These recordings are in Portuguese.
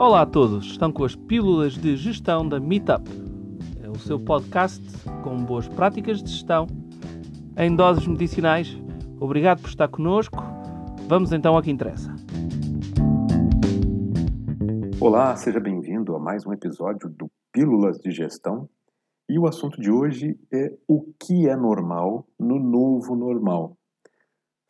Olá a todos, estão com as pílulas de gestão da Meetup. É o seu podcast com boas práticas de gestão em doses medicinais. Obrigado por estar conosco. Vamos então ao que interessa. Olá, seja bem-vindo a mais um episódio do Pílulas de Gestão. E o assunto de hoje é o que é normal no novo normal.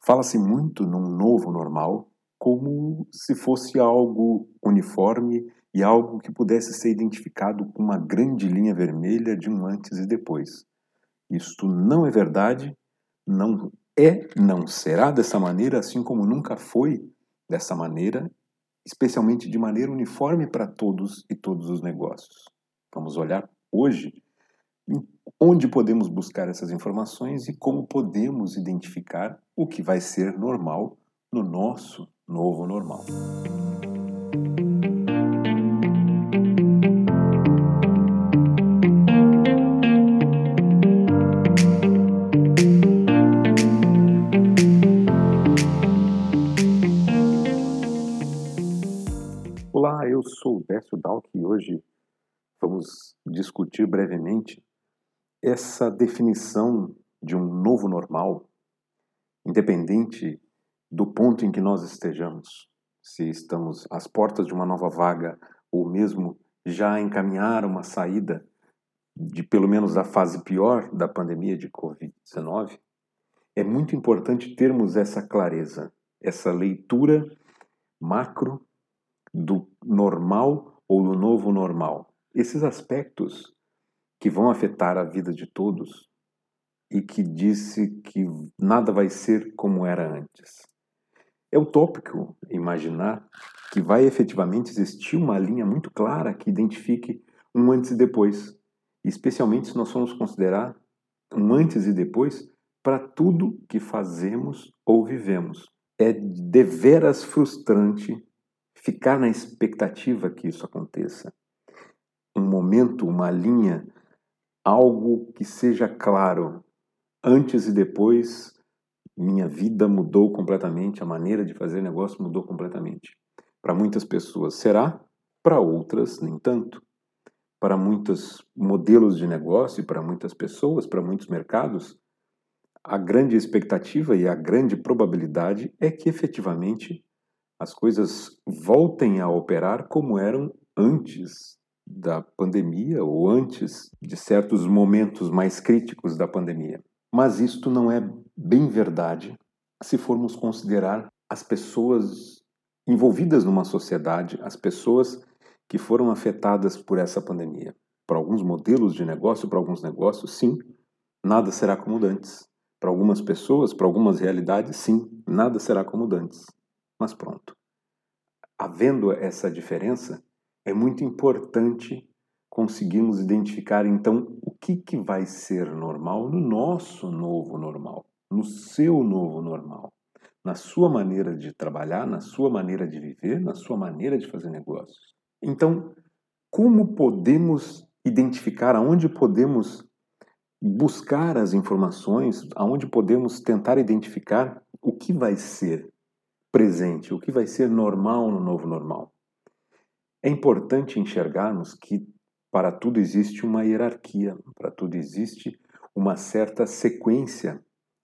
Fala-se muito num novo normal como se fosse algo uniforme e algo que pudesse ser identificado com uma grande linha vermelha de um antes e depois. Isto não é verdade, não é, não será dessa maneira, assim como nunca foi dessa maneira, especialmente de maneira uniforme para todos e todos os negócios. Vamos olhar hoje onde podemos buscar essas informações e como podemos identificar o que vai ser normal no nosso novo normal. Olá, eu sou Décio Dalk e hoje vamos discutir brevemente essa definição de um novo normal, independente do ponto em que nós estejamos, se estamos às portas de uma nova vaga ou mesmo já encaminhar uma saída de pelo menos a fase pior da pandemia de Covid-19, é muito importante termos essa clareza, essa leitura macro do normal ou do novo normal. Esses aspectos que vão afetar a vida de todos e que disse que nada vai ser como era antes. É utópico imaginar que vai efetivamente existir uma linha muito clara que identifique um antes e depois, especialmente se nós formos considerar um antes e depois para tudo que fazemos ou vivemos. É deveras frustrante ficar na expectativa que isso aconteça. Um momento, uma linha, algo que seja claro antes e depois minha vida mudou completamente, a maneira de fazer negócio mudou completamente. Para muitas pessoas será, para outras nem tanto. Para muitos modelos de negócio, para muitas pessoas, para muitos mercados, a grande expectativa e a grande probabilidade é que efetivamente as coisas voltem a operar como eram antes da pandemia ou antes de certos momentos mais críticos da pandemia. Mas isto não é bem verdade se formos considerar as pessoas envolvidas numa sociedade, as pessoas que foram afetadas por essa pandemia. Para alguns modelos de negócio, para alguns negócios, sim, nada será como antes. Para algumas pessoas, para algumas realidades, sim, nada será como antes. Mas pronto. Havendo essa diferença, é muito importante conseguirmos identificar então o que, que vai ser normal no nosso novo normal, no seu novo normal, na sua maneira de trabalhar, na sua maneira de viver, na sua maneira de fazer negócios. Então, como podemos identificar aonde podemos buscar as informações, aonde podemos tentar identificar o que vai ser presente, o que vai ser normal no novo normal? É importante enxergarmos que para tudo existe uma hierarquia, para tudo existe uma certa sequência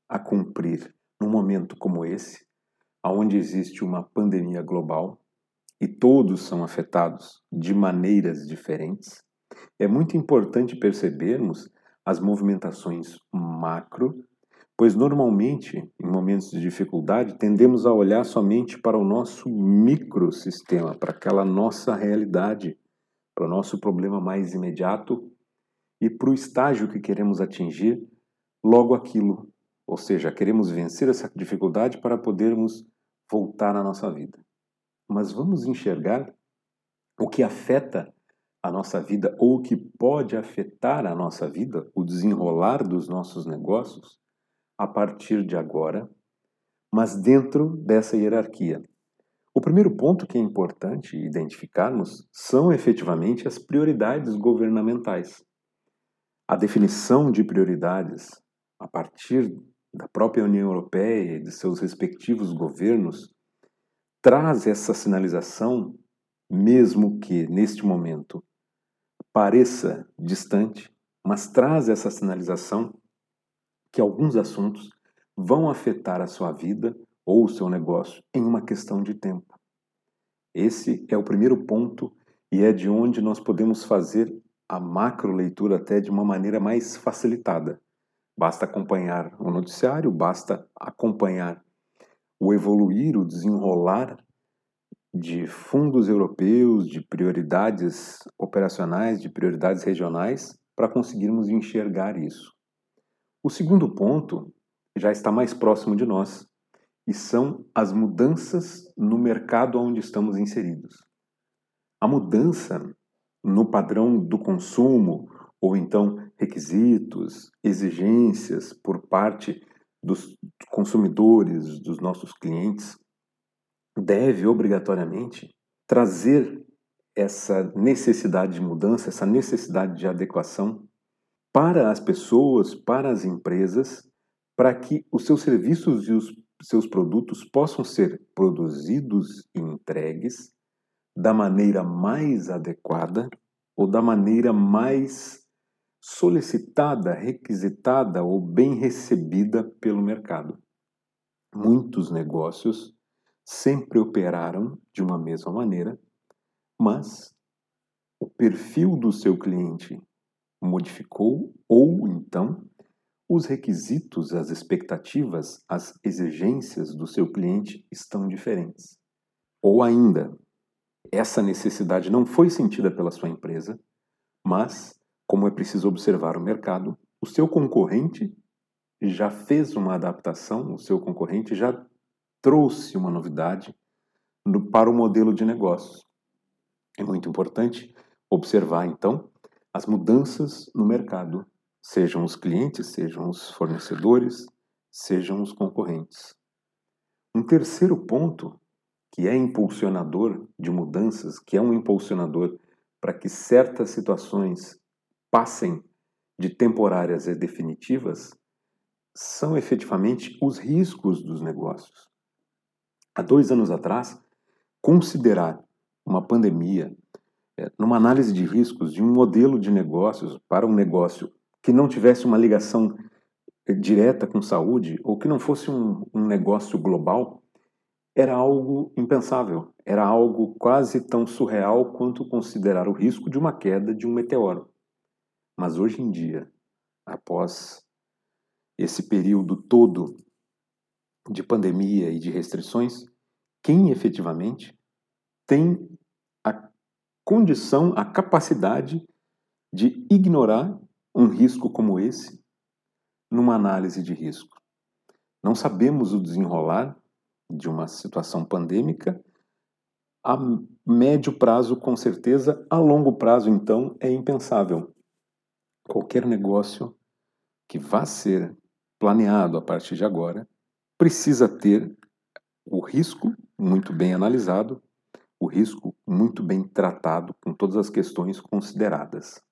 a cumprir. Num momento como esse, onde existe uma pandemia global e todos são afetados de maneiras diferentes, é muito importante percebermos as movimentações macro, pois normalmente, em momentos de dificuldade, tendemos a olhar somente para o nosso microsistema, para aquela nossa realidade para o nosso problema mais imediato e para o estágio que queremos atingir logo aquilo. Ou seja, queremos vencer essa dificuldade para podermos voltar à nossa vida. Mas vamos enxergar o que afeta a nossa vida ou o que pode afetar a nossa vida, o desenrolar dos nossos negócios a partir de agora, mas dentro dessa hierarquia. O primeiro ponto que é importante identificarmos são efetivamente as prioridades governamentais. A definição de prioridades a partir da própria União Europeia e de seus respectivos governos traz essa sinalização mesmo que neste momento pareça distante, mas traz essa sinalização que alguns assuntos vão afetar a sua vida ou o seu negócio em uma questão de tempo. Esse é o primeiro ponto e é de onde nós podemos fazer a macro leitura até de uma maneira mais facilitada. Basta acompanhar o noticiário, basta acompanhar o evoluir, o desenrolar de fundos europeus, de prioridades operacionais, de prioridades regionais, para conseguirmos enxergar isso. O segundo ponto já está mais próximo de nós e são as mudanças no mercado onde estamos inseridos. A mudança no padrão do consumo, ou então requisitos, exigências por parte dos consumidores, dos nossos clientes, deve obrigatoriamente trazer essa necessidade de mudança, essa necessidade de adequação para as pessoas, para as empresas, para que os seus serviços e os seus produtos possam ser produzidos e entregues da maneira mais adequada ou da maneira mais solicitada, requisitada ou bem recebida pelo mercado. Muitos negócios sempre operaram de uma mesma maneira, mas o perfil do seu cliente modificou ou então os requisitos, as expectativas, as exigências do seu cliente estão diferentes. Ou ainda, essa necessidade não foi sentida pela sua empresa, mas, como é preciso observar o mercado, o seu concorrente já fez uma adaptação, o seu concorrente já trouxe uma novidade no, para o modelo de negócios. É muito importante observar, então, as mudanças no mercado, sejam os clientes, sejam os fornecedores, sejam os concorrentes. Um terceiro ponto, que é impulsionador de mudanças, que é um impulsionador para que certas situações passem de temporárias a definitivas, são efetivamente os riscos dos negócios. Há dois anos atrás, considerar uma pandemia é, numa análise de riscos de um modelo de negócios para um negócio que não tivesse uma ligação é, direta com saúde ou que não fosse um, um negócio global, era algo impensável, era algo quase tão surreal quanto considerar o risco de uma queda de um meteoro. Mas hoje em dia, após esse período todo de pandemia e de restrições, quem efetivamente tem a condição, a capacidade de ignorar um risco como esse numa análise de risco. Não sabemos o desenrolar de uma situação pandêmica a médio prazo, com certeza, a longo prazo, então, é impensável. Qualquer negócio que vá ser planeado a partir de agora precisa ter o risco muito bem analisado, o risco muito bem tratado, com todas as questões consideradas.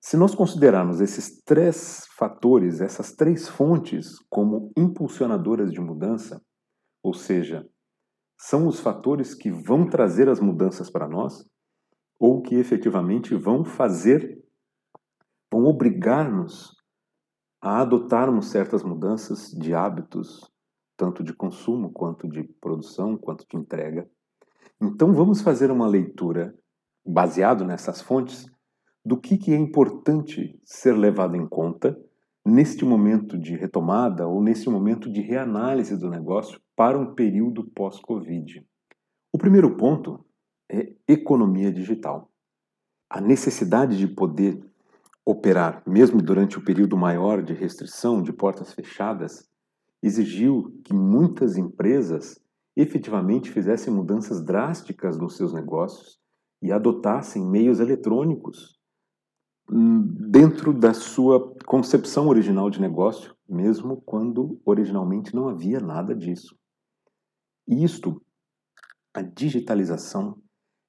Se nós considerarmos esses três fatores, essas três fontes, como impulsionadoras de mudança, ou seja, são os fatores que vão trazer as mudanças para nós, ou que efetivamente vão fazer, vão obrigar-nos a adotarmos certas mudanças de hábitos, tanto de consumo quanto de produção, quanto de entrega. Então vamos fazer uma leitura baseado nessas fontes do que, que é importante ser levado em conta neste momento de retomada ou nesse momento de reanálise do negócio para um período pós-Covid. O primeiro ponto é economia digital. A necessidade de poder operar, mesmo durante o período maior de restrição, de portas fechadas, exigiu que muitas empresas efetivamente fizessem mudanças drásticas nos seus negócios e adotassem meios eletrônicos hum, dentro da sua concepção original de negócio, mesmo quando originalmente não havia nada disso. E isto, a digitalização,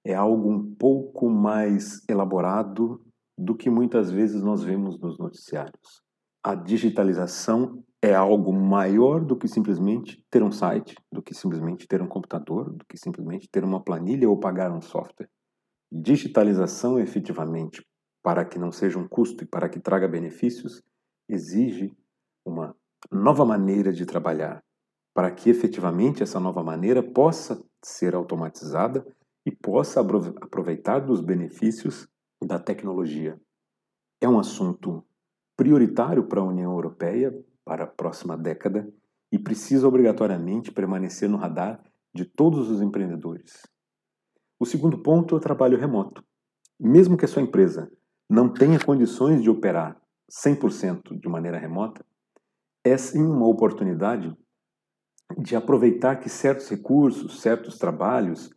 é algo um pouco mais elaborado do que muitas vezes nós vemos nos noticiários. a digitalização é algo maior do que simplesmente ter um site, do que simplesmente ter um computador, do que simplesmente ter uma planilha ou pagar um software. Digitalização, efetivamente, para que não seja um custo e para que traga benefícios, exige uma nova maneira de trabalhar, para que efetivamente essa nova maneira possa ser automatizada e possa aproveitar dos benefícios da tecnologia. É um assunto prioritário para a União Europeia para a próxima década e precisa obrigatoriamente permanecer no radar de todos os empreendedores. O segundo ponto é o trabalho remoto. Mesmo que a sua empresa não tenha condições de operar 100% de maneira remota, é sim uma oportunidade de aproveitar que certos recursos, certos trabalhos,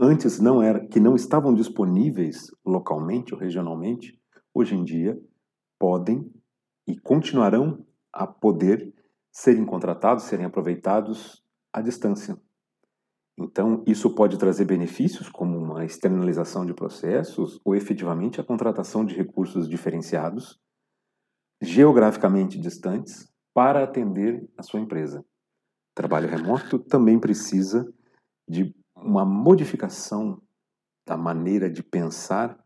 antes não era, que não estavam disponíveis localmente ou regionalmente, hoje em dia podem e continuarão a poder serem contratados, serem aproveitados à distância. Então, isso pode trazer benefícios, como uma externalização de processos ou efetivamente a contratação de recursos diferenciados, geograficamente distantes, para atender a sua empresa. Trabalho remoto também precisa de uma modificação da maneira de pensar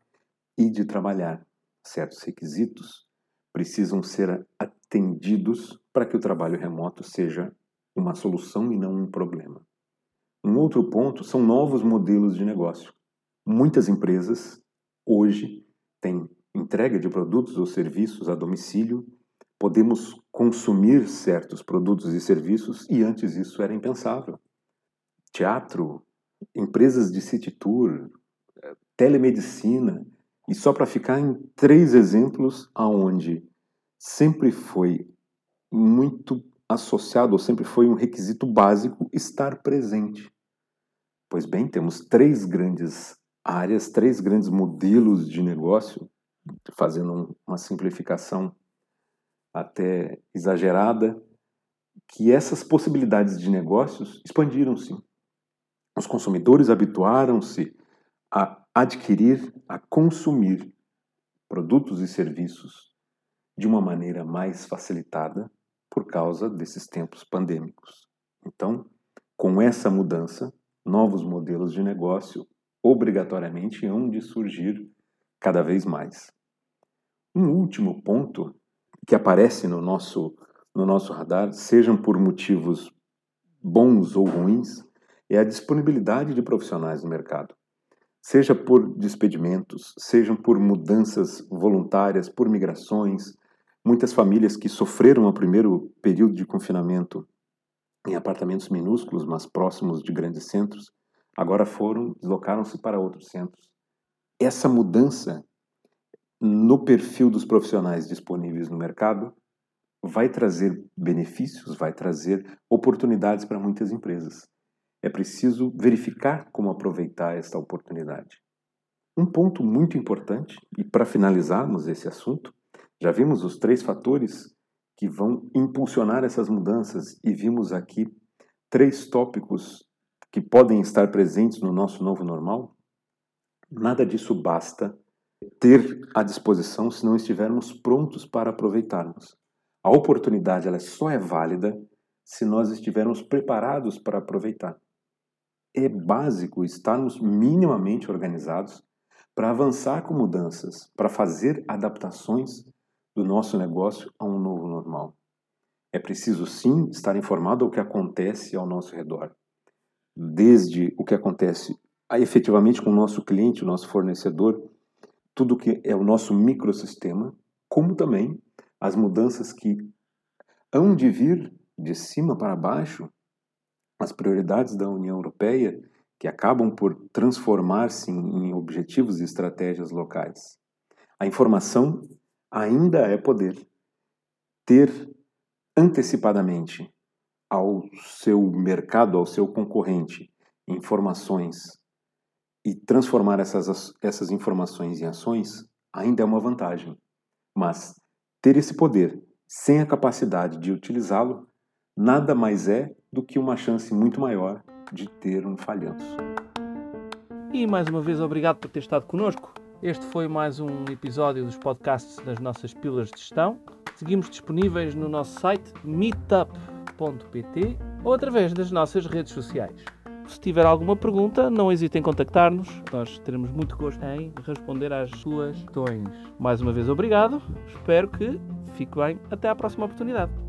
e de trabalhar. Certos requisitos precisam ser atendidos para que o trabalho remoto seja uma solução e não um problema. Um outro ponto são novos modelos de negócio. Muitas empresas hoje têm entrega de produtos ou serviços a domicílio. Podemos consumir certos produtos e serviços e antes isso era impensável. Teatro, empresas de city tour, eh, telemedicina, e só para ficar em três exemplos aonde sempre foi muito associado, ou sempre foi um requisito básico estar presente. Pois bem, temos três grandes áreas, três grandes modelos de negócio, fazendo uma simplificação até exagerada, que essas possibilidades de negócios expandiram-se. Os consumidores habituaram-se a adquirir, a consumir produtos e serviços de uma maneira mais facilitada por causa desses tempos pandêmicos. Então, com essa mudança, novos modelos de negócio obrigatoriamente hão de surgir cada vez mais. Um último ponto que aparece no nosso, no nosso radar, sejam por motivos bons ou ruins, é a disponibilidade de profissionais no mercado seja por despedimentos, sejam por mudanças voluntárias, por migrações. Muitas famílias que sofreram o primeiro período de confinamento em apartamentos minúsculos, mas próximos de grandes centros, agora foram, deslocaram-se para outros centros. Essa mudança no perfil dos profissionais disponíveis no mercado vai trazer benefícios, vai trazer oportunidades para muitas empresas. É preciso verificar como aproveitar esta oportunidade. Um ponto muito importante, e para finalizarmos esse assunto, já vimos os três fatores que vão impulsionar essas mudanças e vimos aqui três tópicos que podem estar presentes no nosso novo normal. Nada disso basta ter à disposição se não estivermos prontos para aproveitarmos. A oportunidade ela só é válida se nós estivermos preparados para aproveitar é básico estarmos minimamente organizados para avançar com mudanças, para fazer adaptações do nosso negócio a um novo normal. É preciso sim estar informado do que acontece ao nosso redor, desde o que acontece efetivamente com o nosso cliente, o nosso fornecedor, tudo que é o nosso microsistema, como também as mudanças que hão de vir de cima para baixo as prioridades da União Europeia que acabam por transformar-se em objetivos e estratégias locais. A informação ainda é poder. Ter antecipadamente ao seu mercado, ao seu concorrente, informações e transformar essas, essas informações em ações ainda é uma vantagem. Mas ter esse poder sem a capacidade de utilizá-lo nada mais é do que uma chance muito maior de ter um falhanço. E mais uma vez, obrigado por ter estado connosco. Este foi mais um episódio dos podcasts das nossas pílulas de gestão. Seguimos disponíveis no nosso site meetup.pt ou através das nossas redes sociais. Se tiver alguma pergunta, não hesite em contactar-nos. Nós teremos muito gosto em responder às suas questões. Mais uma vez, obrigado. Espero que fique bem. Até à próxima oportunidade.